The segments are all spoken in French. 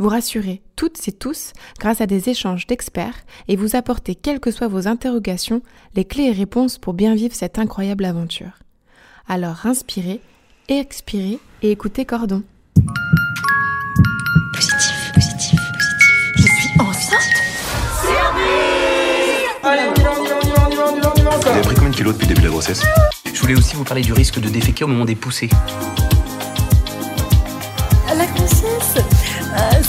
Vous rassurer toutes et tous grâce à des échanges d'experts et vous apporter, quelles que soient vos interrogations, les clés et réponses pour bien vivre cette incroyable aventure. Alors inspirez, expirez et écoutez Cordon. Positif, positif, positif. Je suis enceinte Allez, on y va, on y va, on y va, on y va, on y va, on y va Vous avez pris combien de kilos depuis le début de la grossesse? Je voulais aussi vous parler du risque de déféquer au moment des poussées.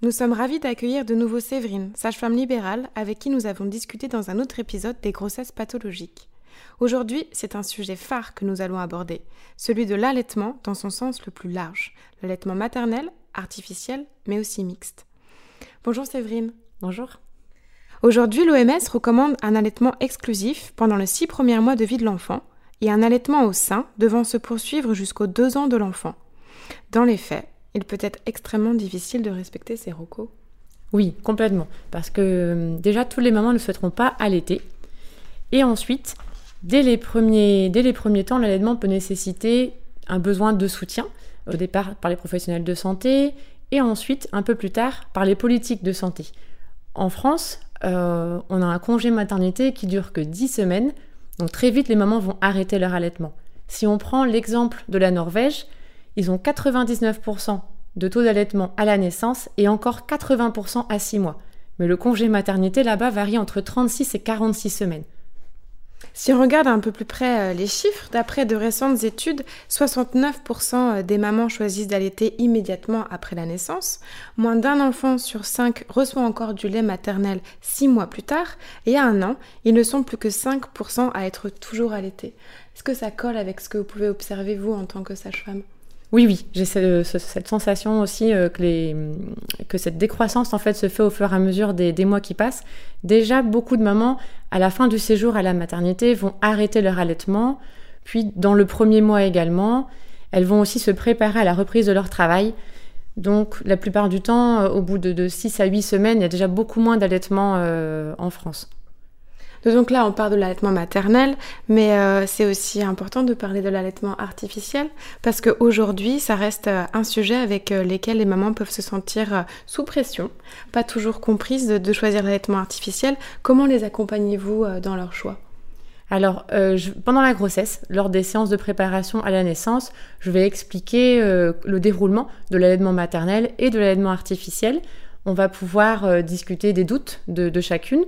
Nous sommes ravis d'accueillir de nouveau Séverine, sage-femme libérale, avec qui nous avons discuté dans un autre épisode des grossesses pathologiques. Aujourd'hui, c'est un sujet phare que nous allons aborder, celui de l'allaitement dans son sens le plus large, l'allaitement maternel, artificiel, mais aussi mixte. Bonjour Séverine. Bonjour. Aujourd'hui, l'OMS recommande un allaitement exclusif pendant les six premiers mois de vie de l'enfant et un allaitement au sein devant se poursuivre jusqu'aux deux ans de l'enfant. Dans les faits, il peut être extrêmement difficile de respecter ces recos. Oui, complètement. Parce que euh, déjà, tous les mamans ne souhaiteront pas allaiter. Et ensuite, dès les premiers, dès les premiers temps, l'allaitement peut nécessiter un besoin de soutien, au départ par les professionnels de santé, et ensuite, un peu plus tard, par les politiques de santé. En France, euh, on a un congé maternité qui dure que 10 semaines, donc très vite, les mamans vont arrêter leur allaitement. Si on prend l'exemple de la Norvège, ils ont 99% de taux d'allaitement à la naissance et encore 80% à 6 mois. Mais le congé maternité là-bas varie entre 36 et 46 semaines. Si on regarde un peu plus près euh, les chiffres, d'après de récentes études, 69% des mamans choisissent d'allaiter immédiatement après la naissance, moins d'un enfant sur cinq reçoit encore du lait maternel 6 mois plus tard, et à un an, ils ne sont plus que 5% à être toujours allaités. Est-ce que ça colle avec ce que vous pouvez observer vous en tant que sage-femme? Oui, oui, j'ai ce- ce- cette sensation aussi euh, que, cette décroissance en fait se fait au fur et à mesure des, des mois qui passent. Déjà, beaucoup de mamans, à la fin du séjour à la maternité, vont arrêter leur allaitement, puis dans le premier mois également, elles vont aussi se préparer à la reprise de leur travail. Donc, la plupart du temps, euh, au bout de, de 6 à 8 semaines, il y a déjà beaucoup moins d'allaitement euh, en France. Donc là, on parle de l'allaitement maternel, mais euh, c'est aussi important de parler de l'allaitement artificiel, parce qu'aujourd'hui, ça reste euh, un sujet avec euh, lequel les mamans peuvent se sentir sous pression, pas toujours comprises de, choisir l'allaitement artificiel. Comment les accompagnez-vous dans leur choix? Alors, pendant la grossesse, lors des séances de préparation à la naissance, je vais expliquer le déroulement de l'allaitement maternel et de l'allaitement artificiel. On va pouvoir discuter des doutes de chacune.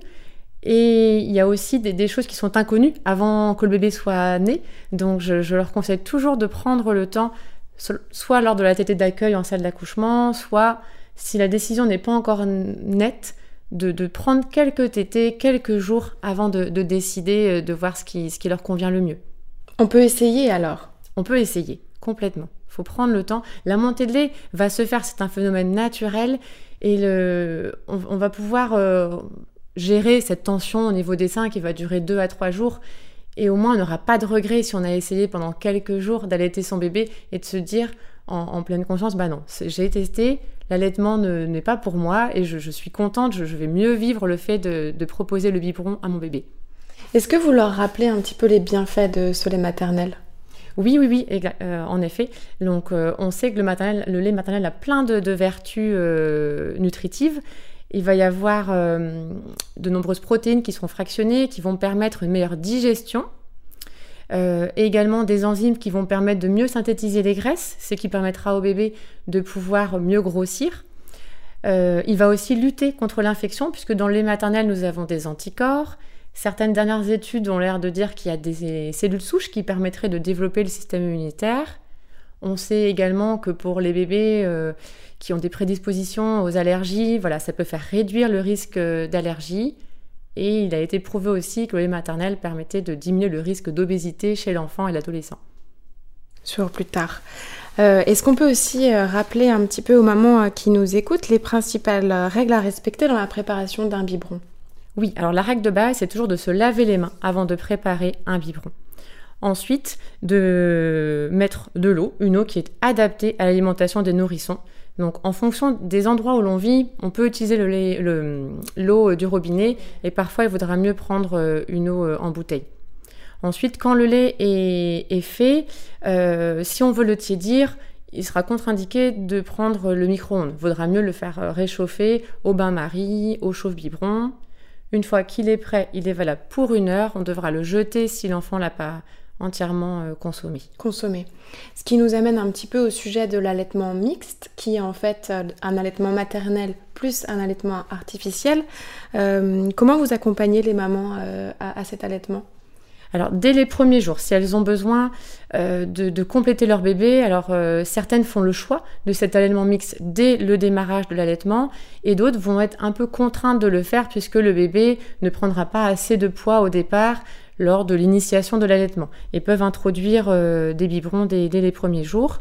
Et il y a aussi des, des choses qui sont inconnues avant que le bébé soit né. Donc, je, je leur conseille toujours de prendre le temps, so- soit lors de la tétée d'accueil en salle d'accouchement, soit si la décision n'est pas encore nette, de, de prendre quelques tétés, quelques jours avant de, de décider, euh, de voir ce qui, ce qui leur convient le mieux. On peut essayer alors? On peut essayer, complètement. Il faut prendre le temps. La montée de lait va se faire, c'est un phénomène naturel, et le, on, on va pouvoir euh, gérer cette tension au niveau des seins qui va durer deux à trois jours. Et au moins, on n'aura pas de regret si on a essayé pendant quelques jours d'allaiter son bébé et de se dire en, en pleine conscience, bah non, j'ai testé, l'allaitement ne- n'est pas pour moi et je, je suis contente, je, je vais mieux vivre le fait de, de proposer le biberon à mon bébé. Est-ce que vous leur rappelez un petit peu les bienfaits de ce lait maternel? Oui, oui, oui, euh, en effet. Donc, euh, on sait que le, maternel, le lait maternel a plein de, de vertus euh, nutritives. Il va y avoir euh, de nombreuses protéines qui seront fractionnées, qui vont permettre une meilleure digestion. Euh, et également des enzymes qui vont permettre de mieux synthétiser les graisses, ce qui permettra au bébé de pouvoir mieux grossir. Euh, il va aussi lutter contre l'infection, puisque dans le lait nous avons des anticorps. Certaines dernières études ont l'air de dire qu'il y a des cellules souches qui permettraient de développer le système immunitaire. On sait également que pour les bébés euh, qui ont des prédispositions aux allergies, voilà, ça peut faire réduire le risque d'allergie. Et il a été prouvé aussi que le lait maternel permettait de diminuer le risque d'obésité chez l'enfant et l'adolescent. Sur plus tard. Euh, est-ce qu'on peut aussi euh, rappeler un petit peu aux mamans qui nous écoutent les principales règles à respecter dans la préparation d'un biberon? Oui, alors la règle de base, c'est toujours de se laver les mains avant de préparer un biberon. Ensuite, de mettre de l'eau, une eau qui est adaptée à l'alimentation des nourrissons. Donc, en fonction des endroits où l'on vit, on peut utiliser l'eau du robinet et parfois il vaudra mieux prendre euh, une eau euh, en bouteille. Ensuite, quand le lait est, fait, euh, si on veut le tiédir, il sera contre-indiqué de prendre le micro-ondes. Il vaudra mieux le faire réchauffer au bain-marie, au chauffe-biberon. Une fois qu'il est prêt, il est valable pour une heure. On devra le jeter si l'enfant l'a pas entièrement euh, consommé. Consommé. Ce qui nous amène un petit peu au sujet de l'allaitement mixte, qui est en fait euh, un allaitement maternel plus un allaitement artificiel. Euh, comment vous accompagnez les mamans à, cet allaitement? Alors, dès les premiers jours, si elles ont besoin de, compléter leur bébé, alors certaines font le choix de cet allaitement mixte dès le démarrage de l'allaitement, et d'autres vont être un peu contraintes de le faire puisque le bébé ne prendra pas assez de poids au départ lors de l'initiation de l'allaitement et peuvent introduire euh, des biberons dès, les premiers jours.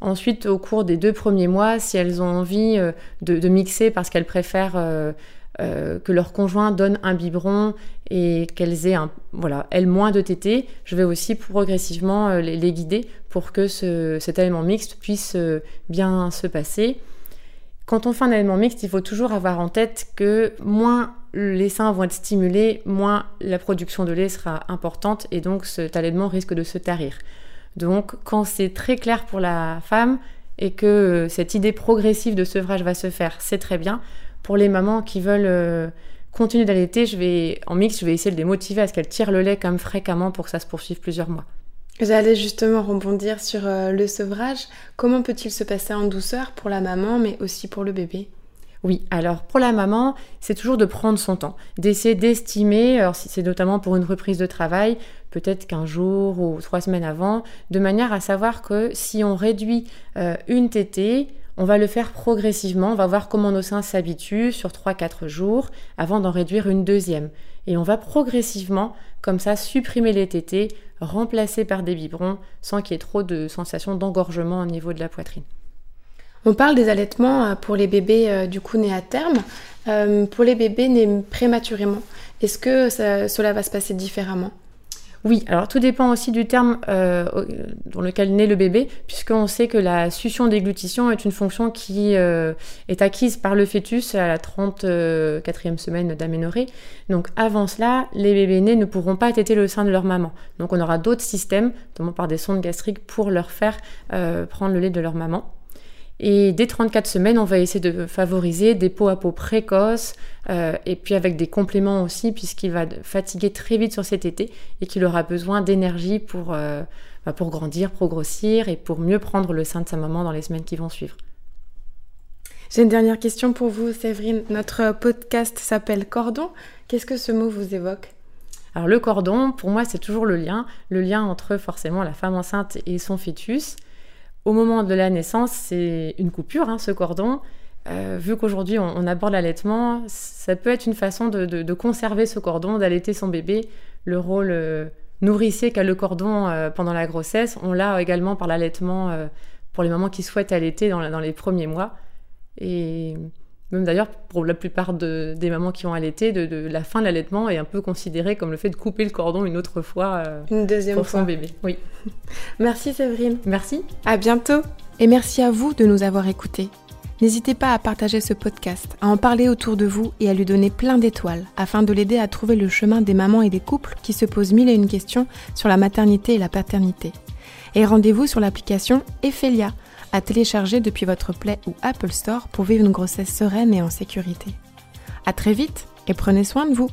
Ensuite, au cours des deux premiers mois, si elles ont envie euh, de, mixer parce qu'elles préfèrent euh, que leur conjoint donne un biberon et qu'elles aient un, voilà, elles moins de tétés, je vais aussi progressivement les, guider pour que cet aliment mixte puisse bien se passer. Quand on fait un aliment mixte, il faut toujours avoir en tête que moins les seins vont être stimulés, moins la production de lait sera importante et donc cet allaitement risque de se tarir. Donc quand c'est très clair pour la femme et que cette idée progressive de sevrage va se faire, c'est très bien. Pour les mamans qui veulent euh, continuer d'allaiter, je vais en mix, je vais essayer de les motiver à ce qu'elles tirent le lait comme fréquemment pour que ça se poursuive plusieurs mois. J'allais justement rebondir sur euh, le sevrage. Comment peut-il se passer en douceur pour la maman mais aussi pour le bébé? Oui, alors pour la maman, c'est toujours de prendre son temps, d'essayer d'estimer, alors si c'est notamment pour une reprise de travail, peut-être qu'un jour ou trois semaines avant, de manière à savoir que si on réduit euh, une tétée, on va le faire progressivement, on va voir comment nos seins s'habituent sur 3-4 jours avant d'en réduire une deuxième. Et on va progressivement, comme ça, supprimer les tétées, remplacer par des biberons, sans qu'il y ait trop de sensations d'engorgement au niveau de la poitrine. On parle des allaitements euh, pour les bébés euh, du coup nés à terme. Euh, pour les bébés nés prématurément, est-ce que cela va se passer différemment? Oui, alors tout dépend aussi du terme dans lequel naît le bébé, puisqu'on sait que la succion déglutition est une fonction qui est acquise par le fœtus à la 34e semaine d'aménorrhée. Donc avant cela, les bébés nés ne pourront pas téter le sein de leur maman. Donc on aura d'autres systèmes, notamment par des sondes gastriques, pour leur faire prendre le lait de leur maman. Et dès 34 semaines, on va essayer de favoriser des peaux à peau précoces euh, et puis avec des compléments aussi, puisqu'il va fatiguer très vite sur cet été et qu'il aura besoin d'énergie pour, euh, bah, pour grandir, pour grossir et pour mieux prendre le sein de sa maman dans les semaines qui vont suivre. J'ai une dernière question pour vous, Séverine. Notre podcast s'appelle Cordon. Qu'est-ce que ce mot vous évoque? Alors le cordon, pour moi, c'est toujours le lien, le lien entre forcément la femme enceinte et son fœtus. Au moment de la naissance, c'est une coupure, hein, ce cordon. Euh, vu qu'aujourd'hui on, aborde l'allaitement, ça peut être une façon de, conserver ce cordon, d'allaiter son bébé. Le rôle euh, nourricier qu'a le cordon euh, pendant la grossesse, on l'a également par l'allaitement pour les mamans qui souhaitent allaiter dans, dans les premiers mois. Et même d'ailleurs, pour la plupart des mamans qui ont allaité, de, la fin de l'allaitement est un peu considérée comme le fait de couper le cordon une autre fois euh, une deuxième pour fois. son bébé. Oui. merci Séverine. Merci. À bientôt. Et merci à vous de nous avoir écoutés. N'hésitez pas à partager ce podcast, à en parler autour de vous et à lui donner plein d'étoiles afin de l'aider à trouver le chemin des mamans et des couples qui se posent mille et une questions sur la maternité et la paternité. Et rendez-vous sur l'application Ephelia à télécharger depuis votre Play ou Apple Store pour vivre une grossesse sereine et en sécurité. À très vite et prenez soin de vous.